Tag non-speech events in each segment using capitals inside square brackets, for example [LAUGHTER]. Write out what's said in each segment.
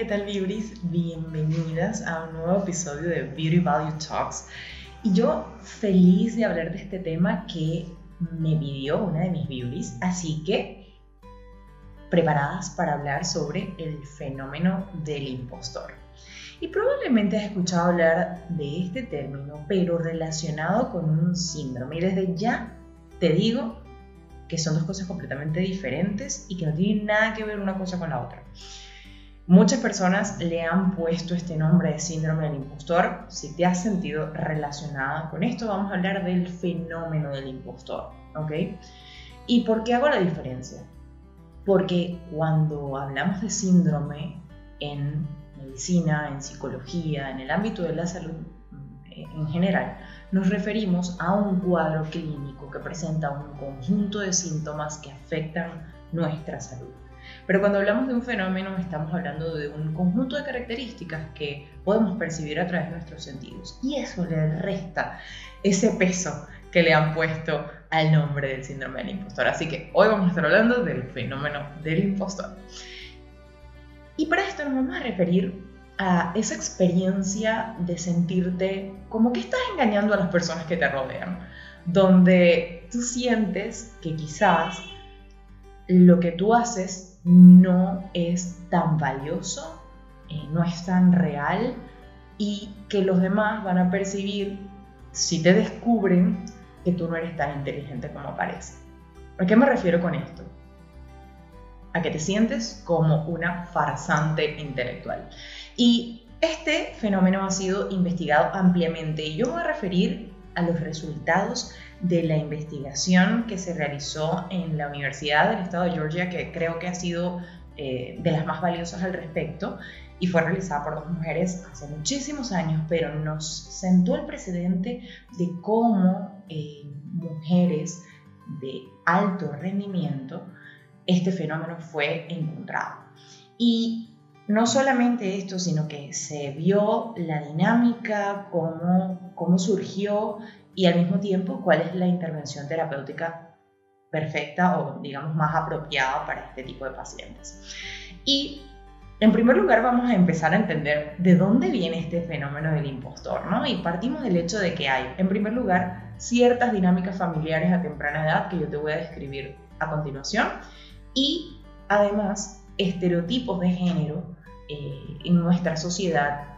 ¿qué tal Beauties? Bienvenidas a un nuevo episodio de Beauty Value Talks. Y yo feliz de hablar de este tema que me pidió una de mis beauties, así que preparadas para hablar sobre el fenómeno del impostor. Y probablemente has escuchado hablar de este término, pero relacionado con un síndrome. Y desde ya te digo que son dos cosas completamente diferentes y que no tienen nada que ver una cosa con la otra. Muchas personas le han puesto este nombre de síndrome del impostor. Si te has sentido relacionada con esto, vamos a hablar del fenómeno del impostor, ¿ok? ¿Y por qué hago la diferencia? Porque cuando hablamos de síndrome en medicina, en psicología, en el ámbito de la salud eh, en general, nos referimos a un cuadro clínico que presenta un conjunto de síntomas que afectan nuestra salud. Pero cuando hablamos de un fenómeno estamos hablando de un conjunto de características que podemos percibir a través de nuestros sentidos y eso le resta ese peso que le han puesto al nombre del síndrome del impostor. Así que hoy vamos a estar hablando del fenómeno del impostor. Y para esto nos vamos a referir a esa experiencia de sentirte como que estás engañando a las personas que te rodean, donde tú sientes que quizás lo que tú haces no es tan valioso, eh, no es tan real y que los demás van a percibir, si te descubren, que tú no eres tan inteligente como parece. ¿A qué me refiero con esto? A que te sientes como una farsante intelectual. Y este fenómeno ha sido investigado ampliamente y yo voy a referir a los resultados de la investigación que se realizó en la Universidad del Estado de Georgia, que creo que ha sido eh, de las más valiosas al respecto, y fue realizada por dos mujeres hace muchísimos años, pero nos sentó el precedente de cómo eh, mujeres de alto rendimiento este fenómeno fue encontrado. Y no solamente esto, sino que se vio la dinámica, cómo, cómo surgió y al mismo tiempo cuál es la intervención terapéutica perfecta o digamos más apropiada para este tipo de pacientes. Y en primer lugar vamos a empezar a entender de dónde viene este fenómeno del impostor, ¿no? Y partimos del hecho de que hay, en primer lugar, ciertas dinámicas familiares a temprana edad que yo te voy a describir a continuación y además estereotipos de género eh, en nuestra sociedad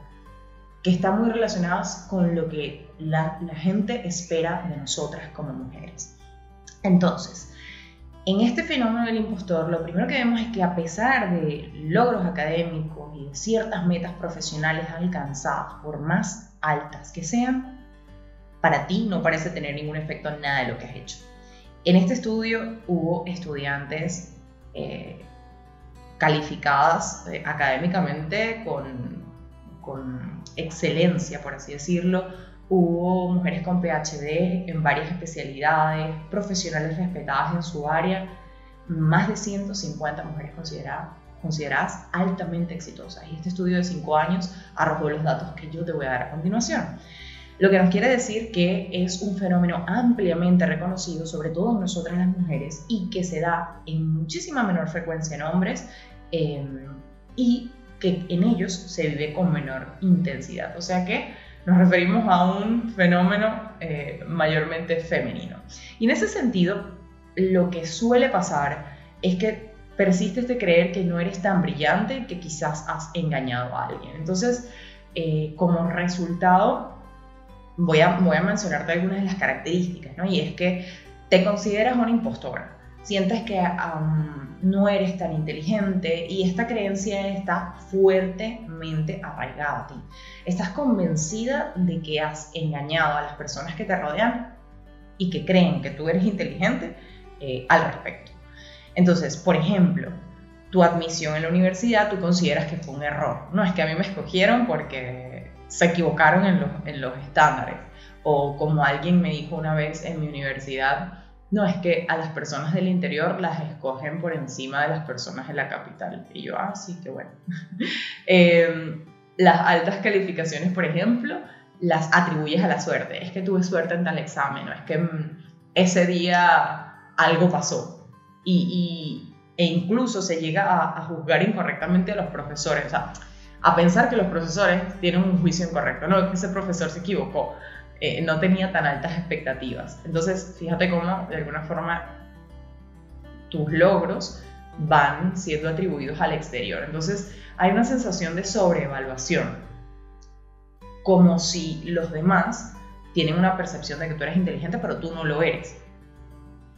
que están muy relacionadas con lo que la, gente espera de nosotras como mujeres. Entonces, en este fenómeno del impostor, lo primero que vemos es que a pesar de logros académicos y de ciertas metas profesionales alcanzadas, por más altas que sean, para ti no parece tener ningún efecto en nada de lo que has hecho. En este estudio hubo estudiantes eh, calificadas eh, académicamente con, con excelencia, por así decirlo, Hubo mujeres con PhD en varias especialidades, profesionales respetadas en su área, más de 150 mujeres consideradas, consideradas altamente exitosas. Y este estudio de 5 años arrojó los datos que yo te voy a dar a continuación. Lo que nos quiere decir que es un fenómeno ampliamente reconocido, sobre todo en nosotras las mujeres, y que se da en muchísima menor frecuencia en hombres eh, y que en ellos se vive con menor intensidad. O sea que nos referimos a un fenómeno eh, mayormente femenino. Y en ese sentido, lo que suele pasar es que persistes de creer que no eres tan brillante que quizás has engañado a alguien. Entonces, eh, como resultado, voy a, voy a mencionarte algunas de las características, ¿no? Y es que te consideras una impostora sientes que no eres tan inteligente y esta creencia está fuertemente arraigada a ti. Estás convencida de que has engañado a las personas que te rodean y que creen que tú eres inteligente eh, al respecto. Entonces, por ejemplo, tu admisión en la universidad tú consideras que fue un error. No es que a mí me escogieron porque se equivocaron en los, en los estándares. O como alguien me dijo una vez en mi universidad, no, es que a las personas del interior las escogen por encima de las personas de la capital. Y yo, ah, sí, qué bueno. [LAUGHS] Em, las altas calificaciones, por ejemplo, las atribuyes a la suerte. Es que tuve suerte en tal examen, o es que mm, ese día algo pasó. Y, e incluso se llega a, juzgar incorrectamente a los profesores. O sea, a pensar que los profesores tienen un juicio incorrecto, no, que ese profesor se equivocó, eh, no tenía tan altas expectativas. Entonces, fíjate cómo de alguna forma tus logros van siendo atribuidos al exterior. Entonces, hay una sensación de sobreevaluación, como si los demás tienen una percepción de que tú eres inteligente, pero tú no lo eres.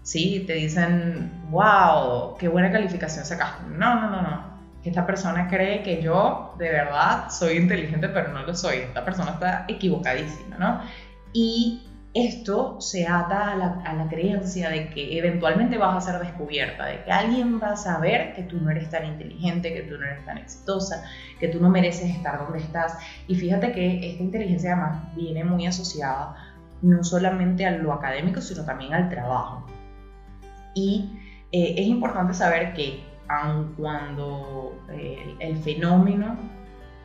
¿Sí? Te dicen, wow, qué buena calificación sacaste. No, no, no, no esta persona cree que yo de verdad soy inteligente, pero no lo soy. Esta persona está equivocadísima, ¿no? Y esto se ata a la, creencia de que eventualmente vas a ser descubierta, de que alguien va a saber que tú no eres tan inteligente, que tú no eres tan exitosa, que tú no mereces estar donde estás. Y fíjate que esta inteligencia además viene muy asociada no solamente a lo académico, sino también al trabajo. Y eh, es importante saber que aun cuando eh, el fenómeno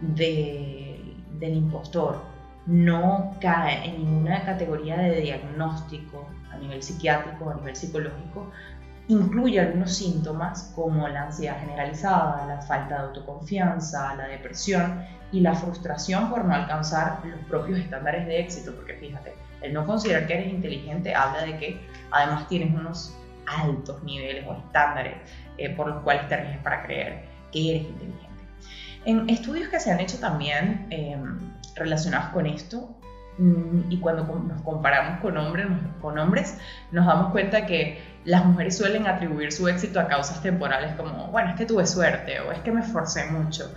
del impostor no cae en ninguna categoría de diagnóstico a nivel psiquiátrico o a nivel psicológico, incluye algunos síntomas como la ansiedad generalizada, la falta de autoconfianza, la depresión y la frustración por no alcanzar los propios estándares de éxito, porque fíjate, el no considerar que eres inteligente habla de que además tienes unos altos niveles o estándares eh, por los cuales te riges para creer que eres inteligente. En estudios que se han hecho también em, relacionados con esto, mm, y cuando nos comparamos con hombres, con hombres, nos damos cuenta que las mujeres suelen atribuir su éxito a causas temporales como, bueno, es que tuve suerte o es que me esforcé mucho.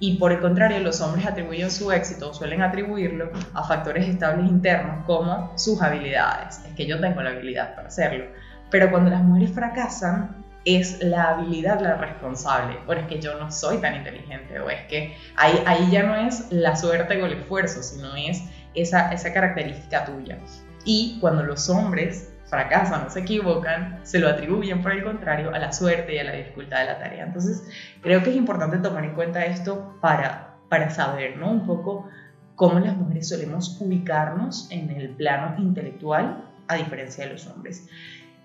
Y por el contrario, los hombres atribuyen su éxito, suelen atribuirlo a factores estables internos como sus habilidades. Es que yo tengo la habilidad para hacerlo. Pero cuando las mujeres fracasan, es la habilidad la responsable, o es que yo no soy tan inteligente, o es que ahí, ahí ya no es la suerte o el esfuerzo, sino es esa, esa característica tuya. Y cuando los hombres fracasan o se equivocan, se lo atribuyen por el contrario a la suerte y a la dificultad de la tarea. Entonces, creo que es importante tomar en cuenta esto para, para saber ¿no? un poco cómo las mujeres solemos ubicarnos en el plano intelectual a diferencia de los hombres.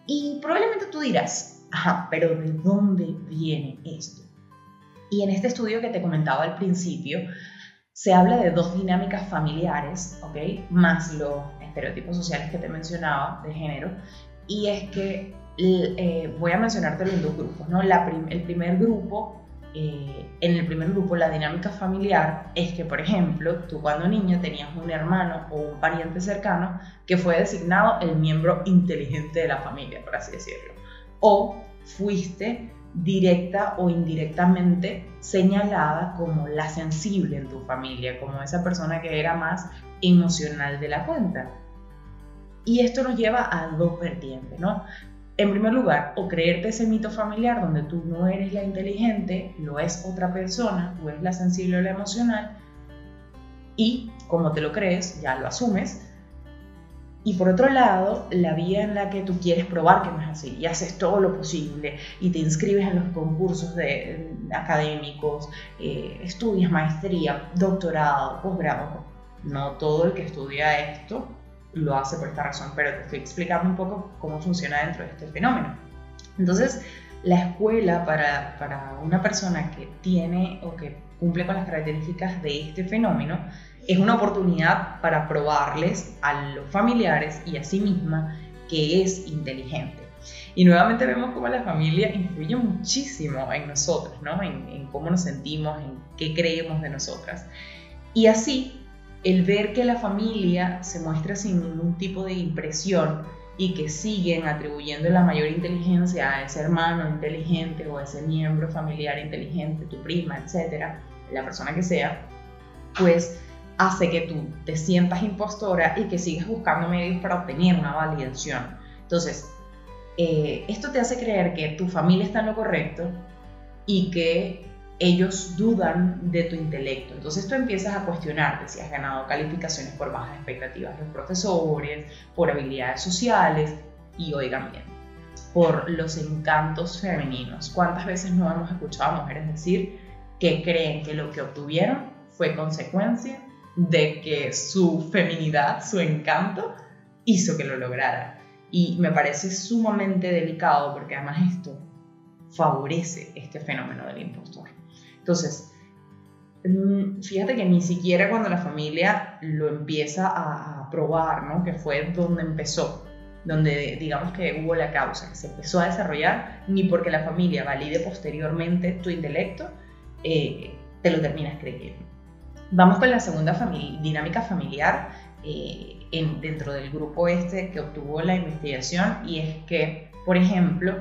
Y probablemente tú dirás, ajá, pero ¿de dónde viene esto? Y en este estudio que te comentaba al principio, se habla de dos dinámicas familiares, ¿ok? Más los estereotipos sociales que te mencionaba de género. Y es que eh, voy a mencionártelo en dos grupos, ¿no? el primer grupo eh, en el primer grupo la dinámica familiar es que, por ejemplo, tú cuando niño tenías un hermano o un pariente cercano que fue designado el miembro inteligente de la familia, por así decirlo. O fuiste directa o indirectamente señalada como la sensible en tu familia, como esa persona que era más emocional de la cuenta. Y esto nos lleva a dos vertientes, ¿no? en primer lugar, o creerte ese mito familiar donde tú no eres la inteligente, lo es otra persona, tú eres la sensible o la emocional, y como te lo crees, ya lo asumes. Y por otro lado, la vía en la que tú quieres probar que no es así y haces todo lo posible y te inscribes en los concursos de, académicos, eh, estudias maestría, doctorado, posgrado. No todo el que estudia esto lo hace por esta razón, pero te estoy explicando un poco cómo funciona dentro de este fenómeno. Entonces, la escuela para, para una persona que tiene o que cumple con las características de este fenómeno es una oportunidad para probarles a los familiares y a sí misma que es inteligente. Y nuevamente vemos cómo la familia influye muchísimo en nosotros, ¿no? en, cómo nos sentimos, en qué creemos de nosotras. Y así el ver que la familia se muestra sin ningún tipo de impresión y que siguen atribuyendo la mayor inteligencia a ese hermano inteligente o a ese miembro familiar inteligente, tu prima, etcétera, la persona que sea, pues hace que tú te sientas impostora y que sigas buscando medios para obtener una validación. Entonces, eh, esto te hace creer que tu familia está en lo correcto y que ellos dudan de tu intelecto. Entonces tú empiezas a cuestionarte si has ganado calificaciones por bajas expectativas de los profesores, por habilidades sociales y, oigan bien, por los encantos femeninos. ¿Cuántas veces no hemos escuchado a mujeres decir que creen que lo que obtuvieron fue consecuencia de que su feminidad, su encanto, hizo que lo lograra? Y me parece sumamente delicado porque además esto favorece este fenómeno del impostor. Entonces, mm, fíjate que ni siquiera cuando la familia lo empieza a probar, ¿no? Que fue donde empezó, donde digamos que hubo la causa, que se empezó a desarrollar, ni porque la familia valide posteriormente tu intelecto, eh, te lo terminas creyendo. Vamos con la segunda dinámica familiar eh, en, dentro del grupo este que obtuvo la investigación y es que, por ejemplo,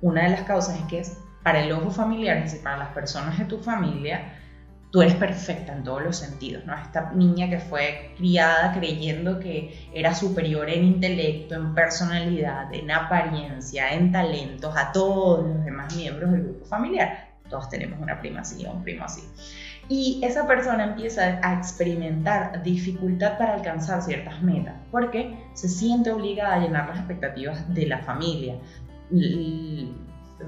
una de las causas es que para el ojo familiar, es decir, para las personas de tu familia, tú eres perfecta en todos los sentidos, ¿no? Esta niña que fue criada creyendo que era superior en intelecto, en personalidad, en apariencia, en talentos a todos los demás miembros del grupo familiar. Todos tenemos una prima así o un primo así. Y esa persona empieza a experimentar dificultad para alcanzar ciertas metas, porque se siente obligada a llenar las expectativas de la familia. Y,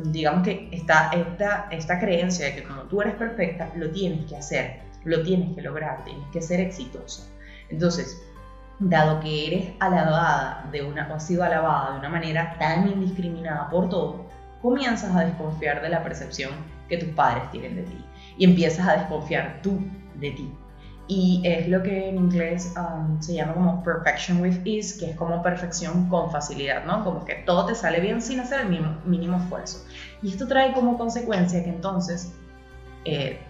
digamos que está esta, creencia de que como tú eres perfecta, lo tienes que hacer, lo tienes que lograr, tienes que ser exitosa. Entonces, dado que eres alabada o has sido alabada de una manera tan indiscriminada por todo, comienzas a desconfiar de la percepción que tus padres tienen de ti y empiezas a desconfiar tú de ti. Y es lo que en inglés um, se llama como perfection with ease, que es como perfección con facilidad, ¿no? Como que todo te sale bien sin hacer el mínimo, mínimo esfuerzo. Y esto trae como consecuencia que entonces eh,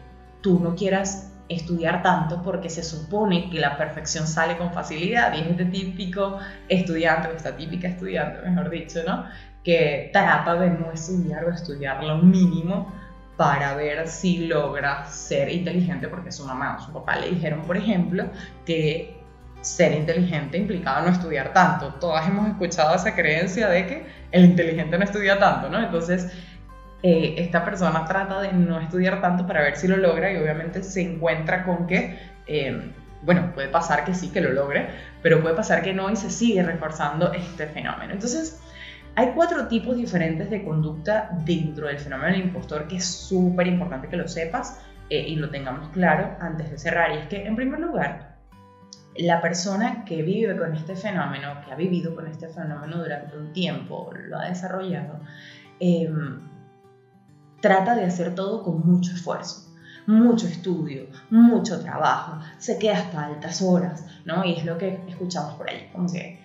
tú no quieras estudiar tanto porque se supone que la perfección sale con facilidad y es este típico estudiante o esta típica estudiante, mejor dicho, ¿no? Que trata de no estudiar o estudiar lo mínimo para ver si logra ser inteligente, porque su mamá o su papá le dijeron, por ejemplo, que ser inteligente implicaba no estudiar tanto. Todas hemos escuchado esa creencia de que el inteligente no estudia tanto, ¿no? Entonces, eh, esta persona trata de no estudiar tanto para ver si lo logra y obviamente se encuentra con que, eh, bueno, puede pasar que sí, que lo logre, pero puede pasar que no y se sigue reforzando este fenómeno. Entonces, hay cuatro tipos diferentes de conducta dentro del fenómeno del impostor que es súper importante que lo sepas eh, y lo tengamos claro antes de cerrar. Y es que, en primer lugar, la persona que vive con este fenómeno, que ha vivido con este fenómeno durante un tiempo, lo ha desarrollado, em, trata de hacer todo con mucho esfuerzo mucho estudio, mucho trabajo, se queda hasta altas horas, ¿no? Y es lo que escuchamos por ahí, como que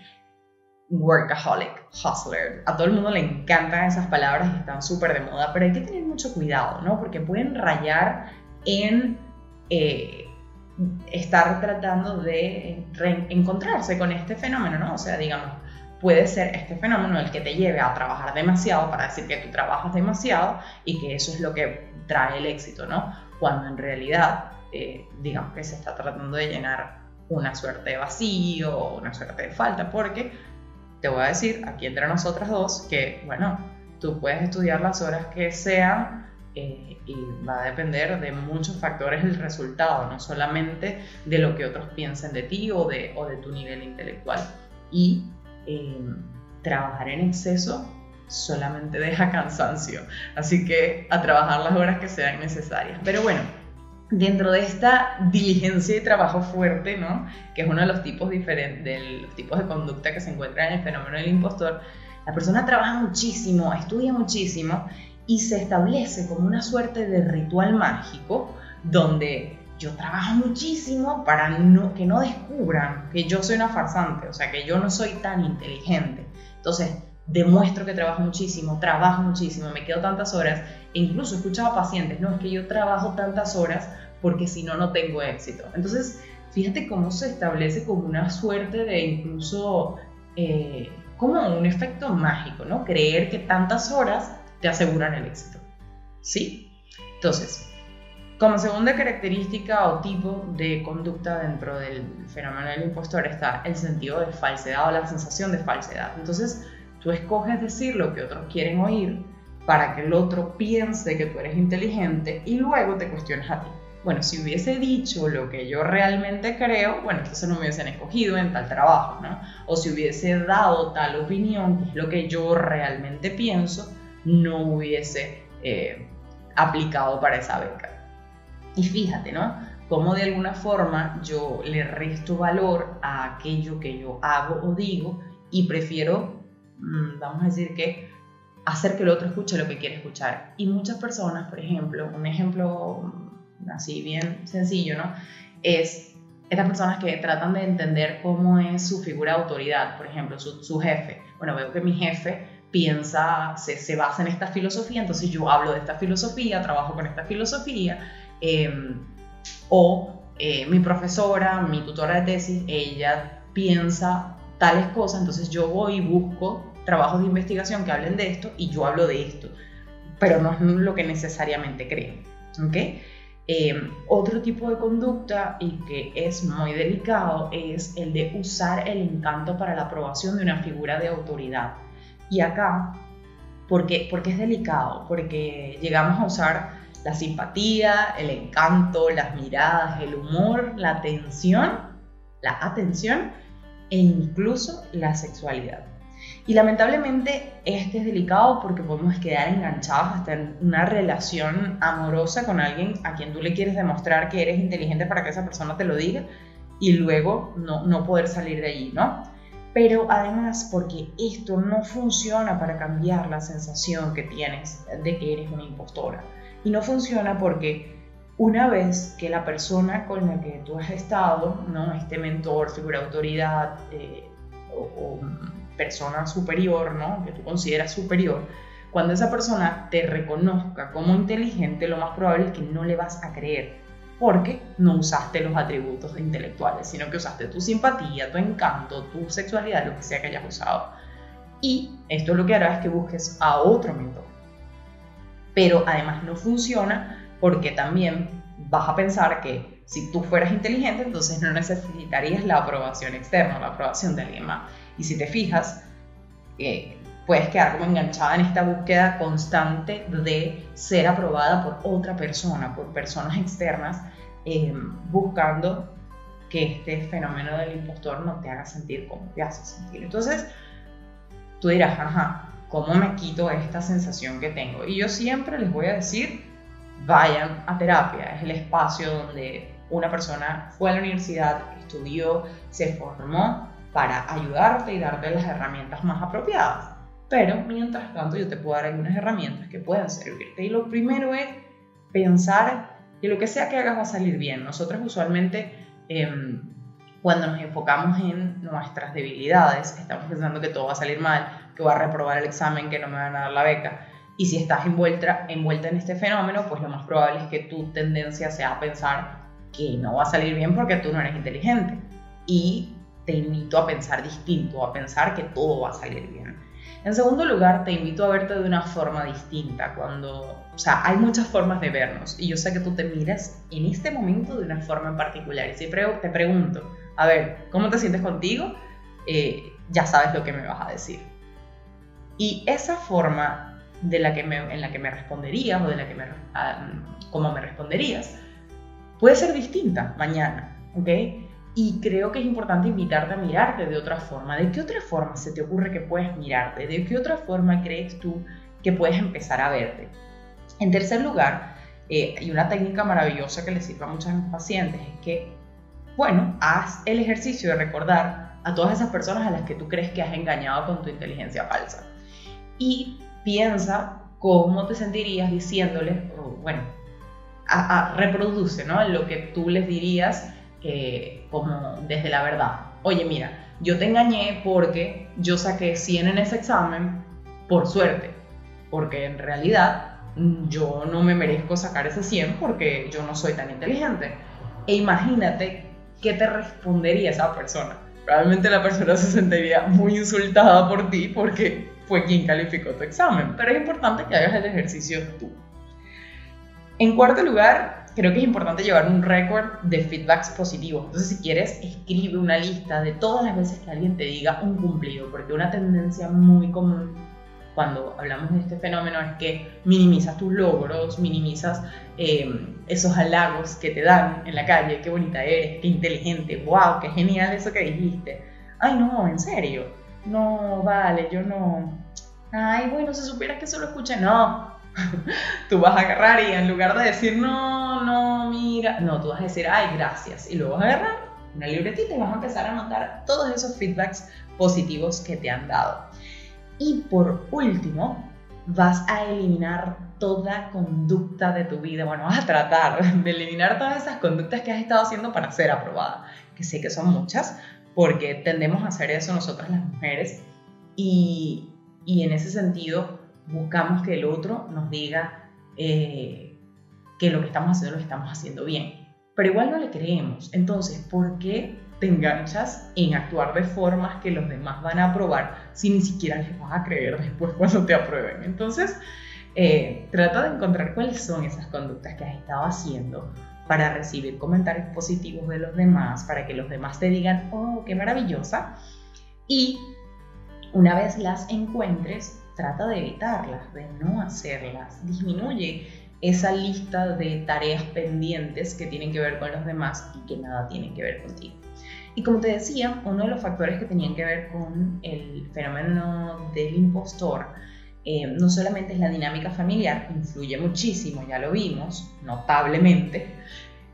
workaholic, hustler. A todo el mundo le encantan esas palabras y están súper de moda, pero hay que tener mucho cuidado, ¿no? Porque pueden rayar en eh, estar tratando de encontrarse con este fenómeno, ¿no? O sea, digamos, puede ser este fenómeno el que te lleve a trabajar demasiado para decir que tú trabajas demasiado y que eso es lo que trae el éxito, ¿no? Cuando en realidad, eh, digamos que se está tratando de llenar una suerte de vacío, una suerte de falta, porque te voy a decir aquí entre nosotras dos que, bueno, tú puedes estudiar las horas que sean eh, y va a depender de muchos factores el resultado, no solamente de lo que otros piensen de ti o de, tu nivel intelectual. Y eh, trabajar en exceso solamente deja cansancio, así que a trabajar las horas que sean necesarias. Pero bueno, dentro de esta diligencia y trabajo fuerte, ¿no? que es uno de los tipos diferentes, de los tipos de conducta que se encuentran en el fenómeno del impostor, la persona trabaja muchísimo, estudia muchísimo y se establece como una suerte de ritual mágico donde yo trabajo muchísimo para no, que no descubran que yo soy una farsante, o sea, que yo no soy tan inteligente. Entonces, demuestro que trabajo muchísimo, trabajo muchísimo, me quedo tantas horas e incluso he escuchado a pacientes, no, es que yo trabajo tantas horas porque si no, no tengo éxito. Entonces, fíjate cómo se establece como una suerte de incluso, eh, como un efecto mágico, ¿no? Creer que tantas horas te aseguran el éxito. ¿Sí? Entonces, como segunda característica o tipo de conducta dentro del fenómeno del impostor está el sentido de falsedad o la sensación de falsedad. Entonces, Tú escoges decir lo que otros quieren oír para que el otro piense que tú eres inteligente y luego te cuestiones a ti. Bueno, si hubiese dicho lo que yo realmente creo, bueno, entonces no me hubiesen escogido en tal trabajo, ¿no? O si hubiese dado tal opinión, lo que yo realmente pienso, no hubiese eh, aplicado para esa beca. Y fíjate, ¿no? Cómo de alguna forma yo le resto valor a aquello que yo hago o digo y prefiero vamos a decir que hacer que el otro escuche lo que quiere escuchar. Y muchas personas, por ejemplo, un ejemplo así bien sencillo, ¿no? Es estas personas que tratan de entender cómo es su figura de autoridad, por ejemplo, su, jefe. Bueno, veo que mi jefe piensa, se, se, basa en esta filosofía, entonces yo hablo de esta filosofía, trabajo con esta filosofía, em, o eh, mi profesora, mi tutora de tesis, ella piensa tales cosas, entonces yo voy y busco trabajos de investigación que hablen de esto y yo hablo de esto, pero no es lo que necesariamente creo. ¿ok? Eh, otro tipo de conducta y que es muy delicado es el de usar el encanto para la aprobación de una figura de autoridad. Y acá, ¿por qué, porque es delicado? Porque llegamos a usar la simpatía, el encanto, las miradas, el humor, la atención, la atención e incluso la sexualidad. Y lamentablemente este es delicado porque podemos quedar enganchados hasta en una relación amorosa con alguien a quien tú le quieres demostrar que eres inteligente para que esa persona te lo diga y luego no, no poder salir de allí, ¿no? Pero además porque esto no funciona para cambiar la sensación que tienes de que eres una impostora. Y no funciona porque una vez que la persona con la que tú has estado, ¿no? este mentor, figura de autoridad eh, o persona superior, ¿no? Que tú consideras superior, cuando esa persona te reconozca como inteligente, lo más probable es que no le vas a creer, porque no usaste los atributos intelectuales, sino que usaste tu simpatía, tu encanto, tu sexualidad, lo que sea que hayas usado. Y esto lo que hará es que busques a otro mentor. Pero además no funciona porque también vas a pensar que si tú fueras inteligente, entonces no necesitarías la aprobación externa, la aprobación de alguien más. Y si te fijas, eh, puedes quedar como enganchada en esta búsqueda constante de ser aprobada por otra persona, por personas externas, eh, buscando que este fenómeno del impostor no te haga sentir como te hace sentir. Entonces, tú dirás, ajá, ¿cómo me quito esta sensación que tengo? Y yo siempre les voy a decir, vayan a terapia, es el espacio donde una persona fue a la universidad, estudió, se formó para ayudarte y darte las herramientas más apropiadas. Pero mientras tanto yo te puedo dar algunas herramientas que puedan servirte. Y lo primero es pensar que lo que sea que hagas va a salir bien. Nosotros usualmente em, cuando nos enfocamos en nuestras debilidades, estamos pensando que todo va a salir mal, que voy a reprobar el examen, que no me van a dar la beca. Y si estás envuelta, envuelta en este fenómeno, pues lo más probable es que tu tendencia sea a pensar que no va a salir bien porque tú no eres inteligente. Y te invito a pensar distinto, a pensar que todo va a salir bien. En segundo lugar, te invito a verte de una forma distinta, cuando, o sea, hay muchas formas de vernos y yo sé que tú te miras en este momento de una forma en particular y siempre te pregunto, a ver, ¿cómo te sientes contigo? Eh, ya sabes lo que me vas a decir. Y esa forma de la que en la que me responderías o de la que me, ah, como me responderías puede ser distinta mañana, ¿ok? Y creo que es importante invitarte a mirarte de otra forma. ¿De qué otra forma se te ocurre que puedes mirarte? ¿De qué otra forma crees tú que puedes empezar a verte? En tercer lugar, eh, hay una técnica maravillosa que le sirve a muchos pacientes, es que, bueno, haz el ejercicio de recordar a todas esas personas a las que tú crees que has engañado con tu inteligencia falsa. Y piensa cómo te sentirías diciéndoles, bueno, reproduce ¿no? lo que tú les dirías eh, como desde la verdad. Oye, mira, yo te engañé porque yo saqué 100 en ese examen por suerte, porque en realidad mm, yo no me merezco sacar ese 100 porque yo no soy tan inteligente. E imagínate qué te respondería esa persona. Probablemente la persona se sentiría muy insultada por ti porque fue quien calificó tu examen, pero es importante que hagas el ejercicio tú. En cuarto lugar, creo que es importante llevar un récord de feedbacks positivos. Entonces, si quieres, escribe una lista de todas las veces que alguien te diga un cumplido, porque una tendencia muy común cuando hablamos de este fenómeno es que minimizas tus logros, minimizas em, esos halagos que te dan en la calle, qué bonita eres, qué inteligente, wow, qué genial eso que dijiste. Ay, no, en serio, no, vale, yo no. Ay, bueno, si supieras que solo escuché, no, [LAUGHS] tú vas a agarrar y en lugar de decir, no, no, mira, no, tú vas a decir, ay, gracias. Y luego vas a agarrar una libretita y vas a empezar a anotar todos esos feedbacks positivos que te han dado. Y por último, vas a eliminar toda conducta de tu vida, bueno, vas a tratar de eliminar todas esas conductas que has estado haciendo para ser aprobada, que sé que son muchas, porque tendemos a hacer eso nosotras las mujeres y, y en ese sentido buscamos que el otro nos diga eh, que lo que estamos haciendo lo estamos haciendo bien, pero igual no le creemos. Entonces, ¿por qué te enganchas en actuar de formas que los demás van a aprobar si ni siquiera les vas a creer después cuando te aprueben? Entonces, eh, trata de encontrar cuáles son esas conductas que has estado haciendo para recibir comentarios positivos de los demás, para que los demás te digan, oh, qué maravillosa. Y una vez las encuentres, trata de evitarlas, de no hacerlas. Disminuye esa lista de tareas pendientes que tienen que ver con los demás y que nada tienen que ver contigo. Y como te decía, uno de los factores que tenían que ver con el fenómeno del impostor eh, no solamente es la dinámica familiar, influye muchísimo, ya lo vimos, notablemente,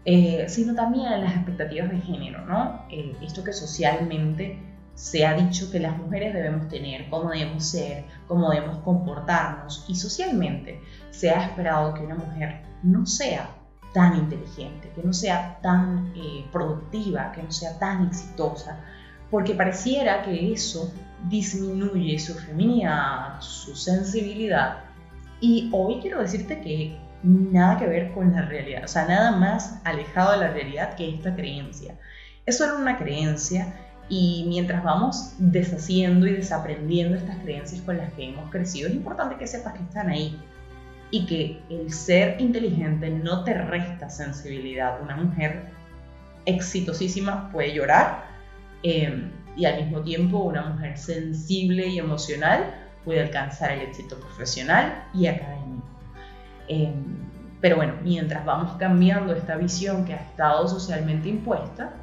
eh, sino también las expectativas de género, ¿no? Eh, esto que socialmente se ha dicho que las mujeres debemos tener, cómo debemos ser, cómo debemos comportarnos, y socialmente se ha esperado que una mujer no sea tan inteligente, que no sea tan productiva, que no sea tan exitosa, porque pareciera que eso disminuye su feminidad, su sensibilidad. Y hoy quiero decirte que nada que ver con la realidad, o sea, nada más alejado de la realidad que esta creencia. Es solo una creencia y mientras vamos deshaciendo y desaprendiendo estas creencias con las que hemos crecido, es importante que sepas que están ahí y que el ser inteligente no te resta sensibilidad. Una mujer exitosísima puede llorar. Eh, y al mismo tiempo una mujer sensible y emocional puede alcanzar el éxito profesional y académico. Em, pero bueno, mientras vamos cambiando esta visión que ha estado socialmente impuesta,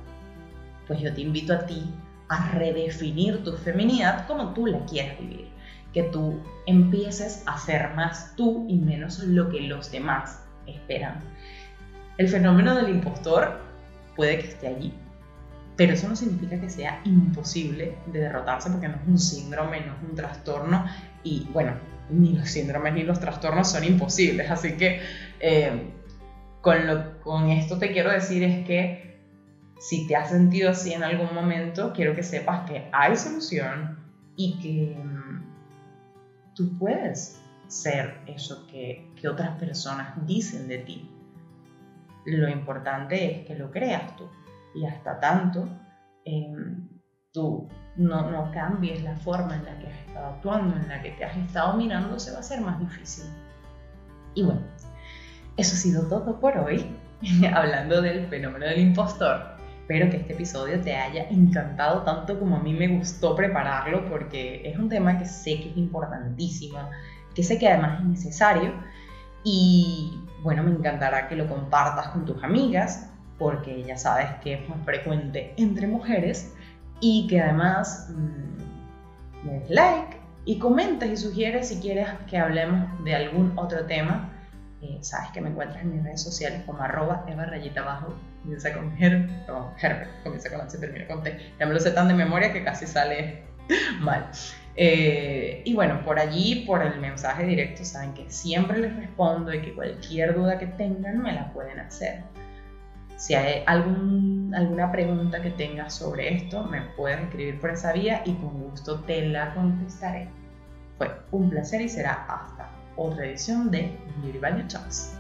pues yo te invito a ti a redefinir tu feminidad como tú la quieras vivir. Que tú empieces a ser más tú y menos lo que los demás esperan. El fenómeno del impostor puede que esté allí, pero eso no significa que sea imposible de derrotarse porque no es un síndrome, no es un trastorno y bueno, ni los síndromes ni los trastornos son imposibles. Así que eh, con, lo, con esto te quiero decir es que si te has sentido así en algún momento, quiero que sepas que hay solución y que mm, tú puedes ser eso que, que otras personas dicen de ti. Lo importante es que lo creas tú y hasta tanto em, tú no, no cambies la forma en la que has estado actuando, en la que te has estado mirando, se va a hacer más difícil. Y bueno, eso ha sido todo por hoy, [LAUGHS] hablando del fenómeno del impostor. Espero que este episodio te haya encantado tanto como a mí me gustó prepararlo porque es un tema que sé que es importantísimo, que sé que además es necesario y bueno, me encantará que lo compartas con tus amigas, porque ya sabes que es más frecuente entre mujeres y que además mm, me des like y comentes y sugieres si quieres que hablemos de algún otro tema. Eh, sabes que me encuentras en mis redes sociales como arroba eva rayita abajo, comienza con Her, no, Herbert, comienza con H, termina con T. Ya me lo sé tan de memoria que casi sale [LAUGHS] mal. Eh, y bueno, por allí, por el mensaje directo, saben que siempre les respondo y que cualquier duda que tengan me la pueden hacer. Si hay alguna pregunta que tengas sobre esto, me puedes escribir por esa vía y con gusto te la contestaré. Fue un placer y será hasta otra edición de Beauty Value Talks.